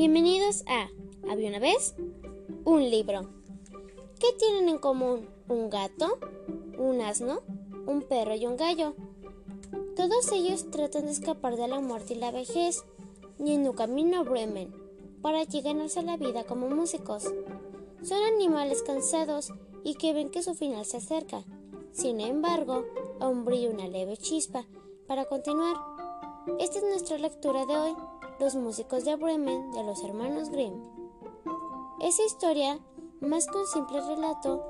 Bienvenidos a Había una vez un libro. ¿Qué tienen en común un gato, un asno, un perro y un gallo? Todos ellos tratan de escapar de la muerte y la vejez y en un camino Bremen para ganarse la vida como músicos. Son animales cansados y que ven que su final se acerca. Sin embargo, aún brilla una leve chispa para continuar. Esta es nuestra lectura de hoy. Los músicos de Bremen de los hermanos Grimm. Esa historia, más que un simple relato,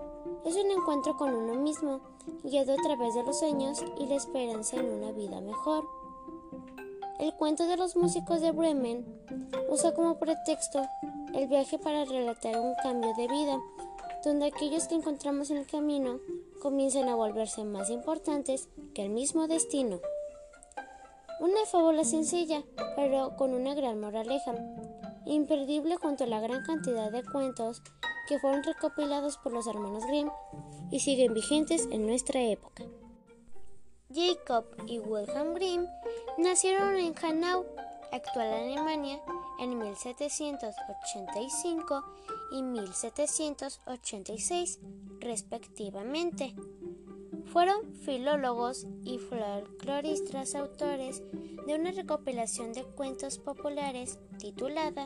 es un encuentro con uno mismo, guiado a través de los sueños y la esperanza en una vida mejor. El cuento de los músicos de Bremen usa como pretexto el viaje para relatar un cambio de vida, donde aquellos que encontramos en el camino comienzan a volverse más importantes que el mismo destino. Una fábula sencilla, pero con una gran moraleja, imperdible junto a la gran cantidad de cuentos que fueron recopilados por los hermanos Grimm y siguen vigentes en nuestra época. Jacob y Wilhelm Grimm nacieron en Hanau, actual Alemania, en 1785 y 1786, respectivamente. Fueron filólogos y folcloristas autores de una recopilación de cuentos populares titulada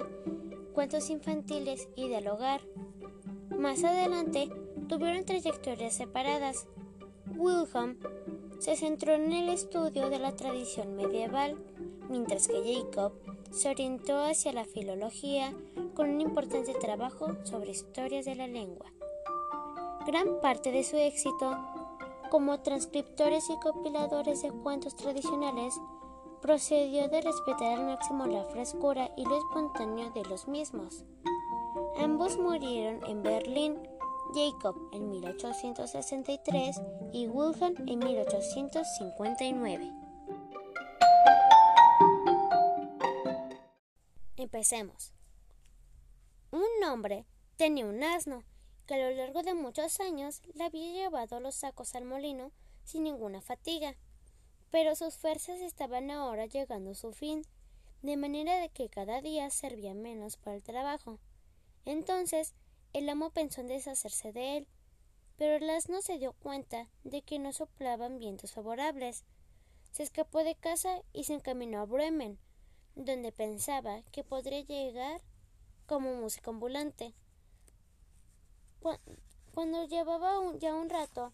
Cuentos infantiles y del hogar. Más adelante tuvieron trayectorias separadas. Wilhelm se centró en el estudio de la tradición medieval, mientras que Jacob se orientó hacia la filología con un importante trabajo sobre historias de la lengua. Gran parte de su éxito como transcriptores y compiladores de cuentos tradicionales, procedió de respetar al máximo la frescura y lo espontáneo de los mismos. Ambos murieron en Berlín, Jacob en 1863 y Wilhelm en 1859. Empecemos. Un hombre tenía un asno que a lo largo de muchos años le había llevado los sacos al molino sin ninguna fatiga, pero sus fuerzas estaban ahora llegando a su fin, de manera de que cada día servía menos para el trabajo. Entonces el amo pensó en deshacerse de él, pero el asno se dio cuenta de que no soplaban vientos favorables. Se escapó de casa y se encaminó a Bremen, donde pensaba que podría llegar como músico ambulante. Cuando llevaba ya un rato,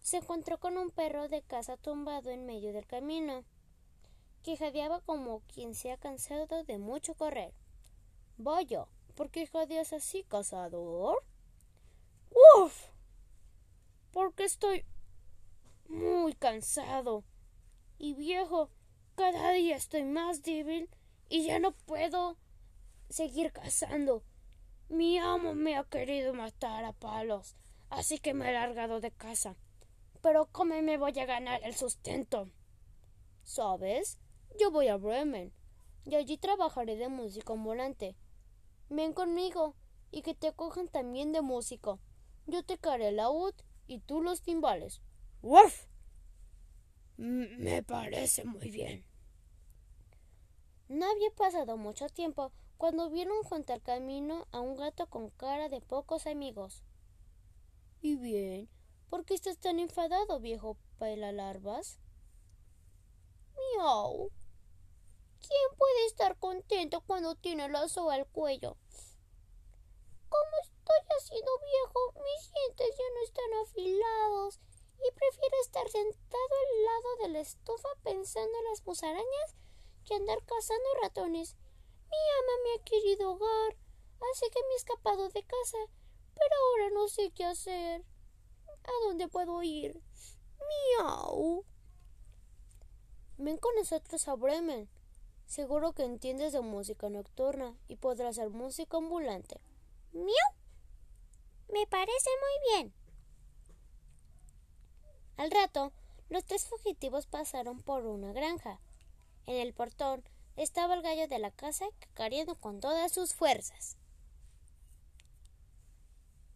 se encontró con un perro de casa tumbado en medio del camino, que jadeaba como quien se ha cansado de mucho correr. Vaya, ¿por qué jadeas así, cazador? ¡Uf! Porque estoy muy cansado y viejo. Cada día estoy más débil y ya no puedo seguir cazando. Mi amo me ha querido matar a palos, así que me he largado de casa. Pero ¿cómo me voy a ganar el sustento? ¿Sabes? Yo voy a Bremen y allí trabajaré de músico ambulante. Ven conmigo y que te cojan también de músico. Yo te caré el laúd y tú los timbales. ¡Wuf! Me parece muy bien. No había pasado mucho tiempo cuando vieron junto al camino a un gato con cara de pocos amigos. ¿Y bien? ¿Por qué estás tan enfadado, viejo larvas? Miau. ¿Quién puede estar contento cuando tiene lazo al cuello? Como estoy haciendo viejo, mis dientes ya no están afilados y prefiero estar sentado al lado de la estufa pensando en las musarañas que andar cazando ratones. Ama me ha querido hogar, así que me he escapado de casa, pero ahora no sé qué hacer. ¿A dónde puedo ir? Miau. Ven con nosotros a Bremen. Seguro que entiendes de música nocturna y podrás ser músico ambulante. Miau. Me parece muy bien. Al rato, los tres fugitivos pasaron por una granja. En el portón estaba el gallo de la casa cacareando con todas sus fuerzas.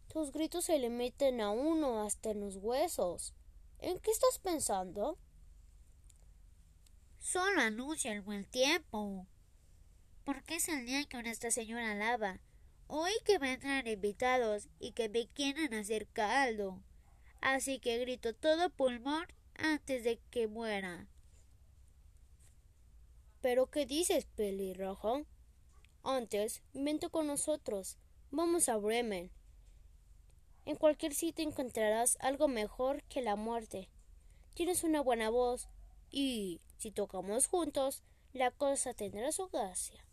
Tus gritos se le meten a uno hasta en los huesos. ¿En qué estás pensando? Solo anuncia el buen tiempo. porque es el día que Nuestra Señora lava. Hoy que vendrán invitados y que me quieren hacer caldo. Así que grito todo pulmón antes de que muera. ¿Pero qué dices, pelirrojo? Antes, vente con nosotros. Vamos a Bremen. En cualquier sitio encontrarás algo mejor que la muerte. Tienes una buena voz y, si tocamos juntos, la cosa tendrá su gracia.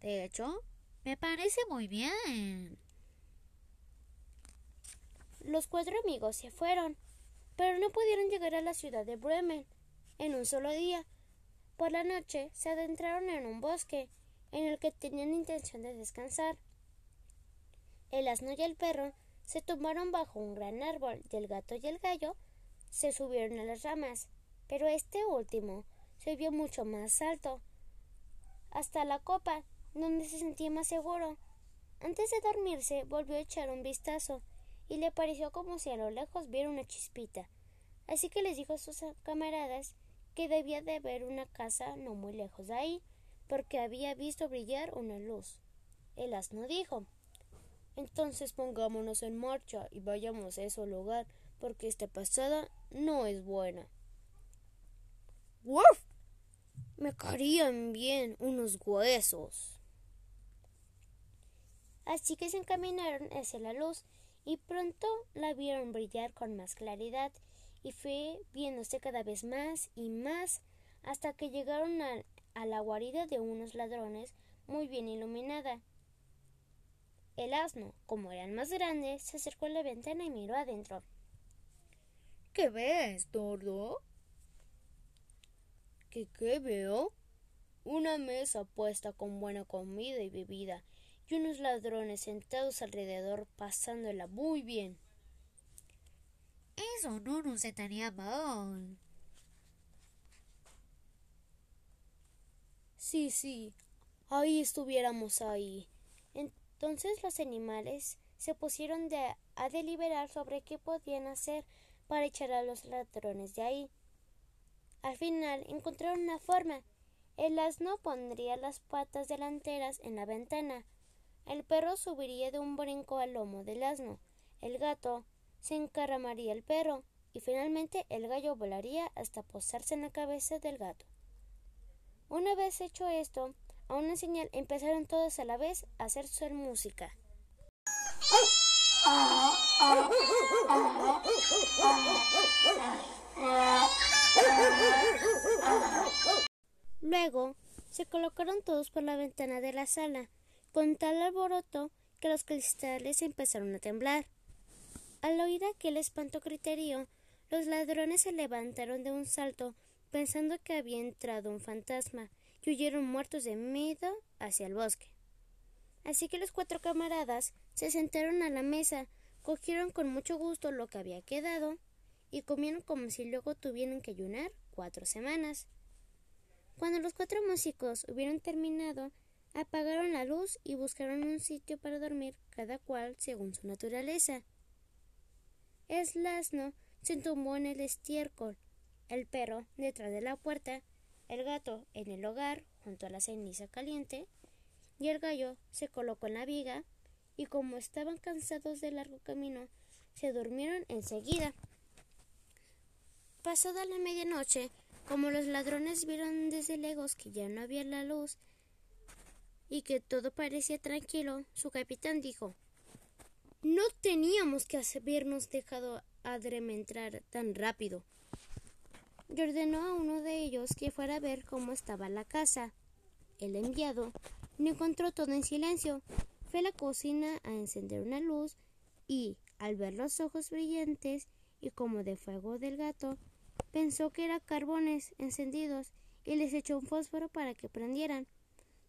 De hecho, me parece muy bien. Los cuatro amigos se fueron, pero no pudieron llegar a la ciudad de Bremen en un solo día. Por la noche se adentraron en un bosque en el que tenían intención de descansar. El asno y el perro se tomaron bajo un gran árbol y el gato y el gallo se subieron a las ramas, pero este último se vio mucho más alto, hasta la copa donde se sentía más seguro. Antes de dormirse volvió a echar un vistazo y le pareció como si a lo lejos viera una chispita. Así que les dijo a sus camaradas que debía de haber una casa no muy lejos de ahí, porque había visto brillar una luz. El asno dijo Entonces pongámonos en marcha y vayamos a ese lugar, porque esta pasada no es buena. ¡Wuf! Me caerían bien unos huesos. Así que se encaminaron hacia la luz y pronto la vieron brillar con más claridad y fue viéndose cada vez más y más hasta que llegaron a, la guarida de unos ladrones muy bien iluminada. El asno, como era el más grande, se acercó a la ventana y miró adentro. ¿Qué ves, tordo? ¿Qué qué veo? Una mesa puesta con buena comida y bebida y unos ladrones sentados alrededor pasándola muy bien. Eso no nos estaría mal. Sí, sí, ahí estuviéramos ahí. Entonces los animales se pusieron a deliberar sobre qué podían hacer para echar a los ladrones de ahí. Al final encontraron una forma. El asno pondría las patas delanteras en la ventana, el perro subiría de un brinco al lomo del asno. El gato se encaramaría el perro y finalmente el gallo volaría hasta posarse en la cabeza del gato. Una vez hecho esto, a una señal empezaron todos a la vez a hacer su música. Luego se colocaron todos por la ventana de la sala con tal alboroto que los cristales empezaron a temblar. Al oír aquel espanto criterio, los ladrones se levantaron de un salto pensando que había entrado un fantasma y huyeron muertos de miedo hacia el bosque. Así que los cuatro camaradas se sentaron a la mesa, cogieron con mucho gusto lo que había quedado y comieron como si luego tuvieran que ayunar cuatro semanas. Cuando los cuatro músicos hubieron terminado, Apagaron la luz y buscaron un sitio para dormir, cada cual según su naturaleza. El asno se tumbó en el estiércol, el perro detrás de la puerta, el gato en el hogar junto a la ceniza caliente, y el gallo se colocó en la viga, y como estaban cansados del largo camino, se durmieron enseguida. Pasada la medianoche, como los ladrones vieron desde lejos que ya no había la luz, y que todo parecía tranquilo, su capitán dijo No teníamos que habernos dejado adrementar tan rápido. Y ordenó a uno de ellos que fuera a ver cómo estaba la casa. El enviado no encontró todo en silencio. Fue a la cocina a encender una luz y, al ver los ojos brillantes y como de fuego del gato, pensó que eran carbones encendidos y les echó un fósforo para que prendieran.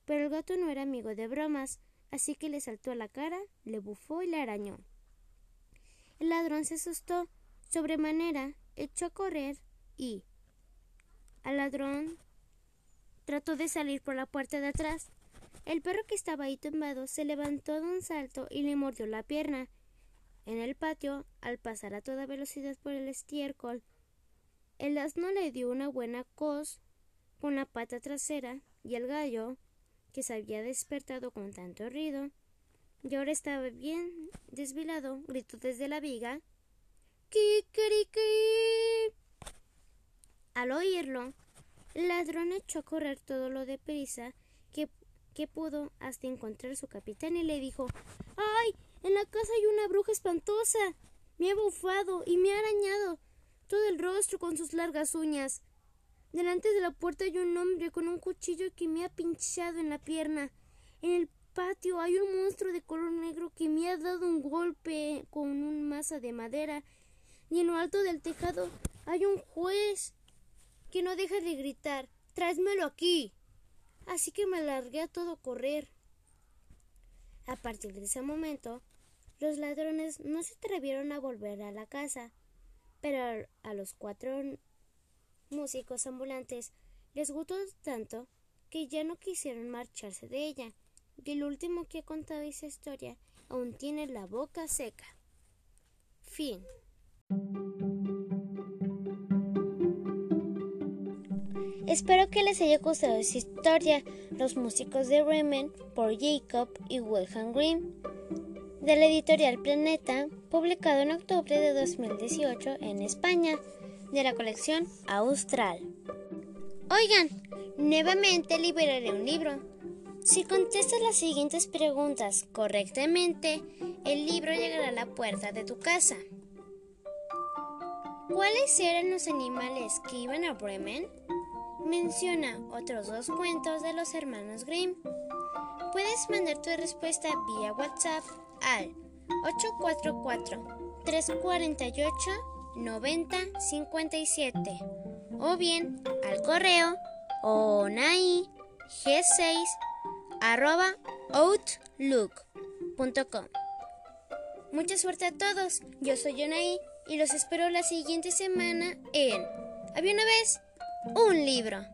Pero el gato no era amigo de bromas, así que le saltó a la cara, le bufó y le arañó. El ladrón se asustó sobremanera, echó a correr y al ladrón trató de salir por la puerta de atrás. El perro que estaba ahí tumbado se levantó de un salto y le mordió la pierna. En el patio, al pasar a toda velocidad por el estiércol, el asno le dio una buena cos con la pata trasera y el gallo, que se había despertado con tanto ruido, y ahora estaba bien desvelado, gritó desde la viga. ¡Kikiriki! Al oírlo, el ladrón echó a correr todo lo de prisa que, que pudo hasta encontrar su capitán y le dijo ¡Ay! En la casa hay una bruja espantosa. Me ha bufado y me ha arañado todo el rostro con sus largas uñas. Delante de la puerta hay un hombre con un cuchillo que me ha pinchado en la pierna. En el patio hay un monstruo de color negro que me ha dado un golpe con un masa de madera. Y en lo alto del tejado hay un juez que no deja de gritar Tráesmelo aquí. Así que me largué a todo correr. A partir de ese momento, los ladrones no se atrevieron a volver a la casa, pero a los cuatro músicos ambulantes les gustó tanto que ya no quisieron marcharse de ella, y el último que ha contado esa historia aún tiene la boca seca. Fin. Espero que les haya gustado esta historia, Los músicos de Bremen, por Jacob y Wilhelm Grimm, de la editorial Planeta, publicado en octubre de 2018 en España de la colección Austral. Oigan, nuevamente liberaré un libro. Si contestas las siguientes preguntas correctamente, el libro llegará a la puerta de tu casa. ¿Cuáles eran los animales que iban a Bremen? Menciona otros dos cuentos de los hermanos Grimm. Puedes mandar tu respuesta vía WhatsApp al 844 348 9057 o bien al correo onai g6 arroba outlook.com. Mucha suerte a todos, yo soy Onai y los espero la siguiente semana en Había una vez un libro.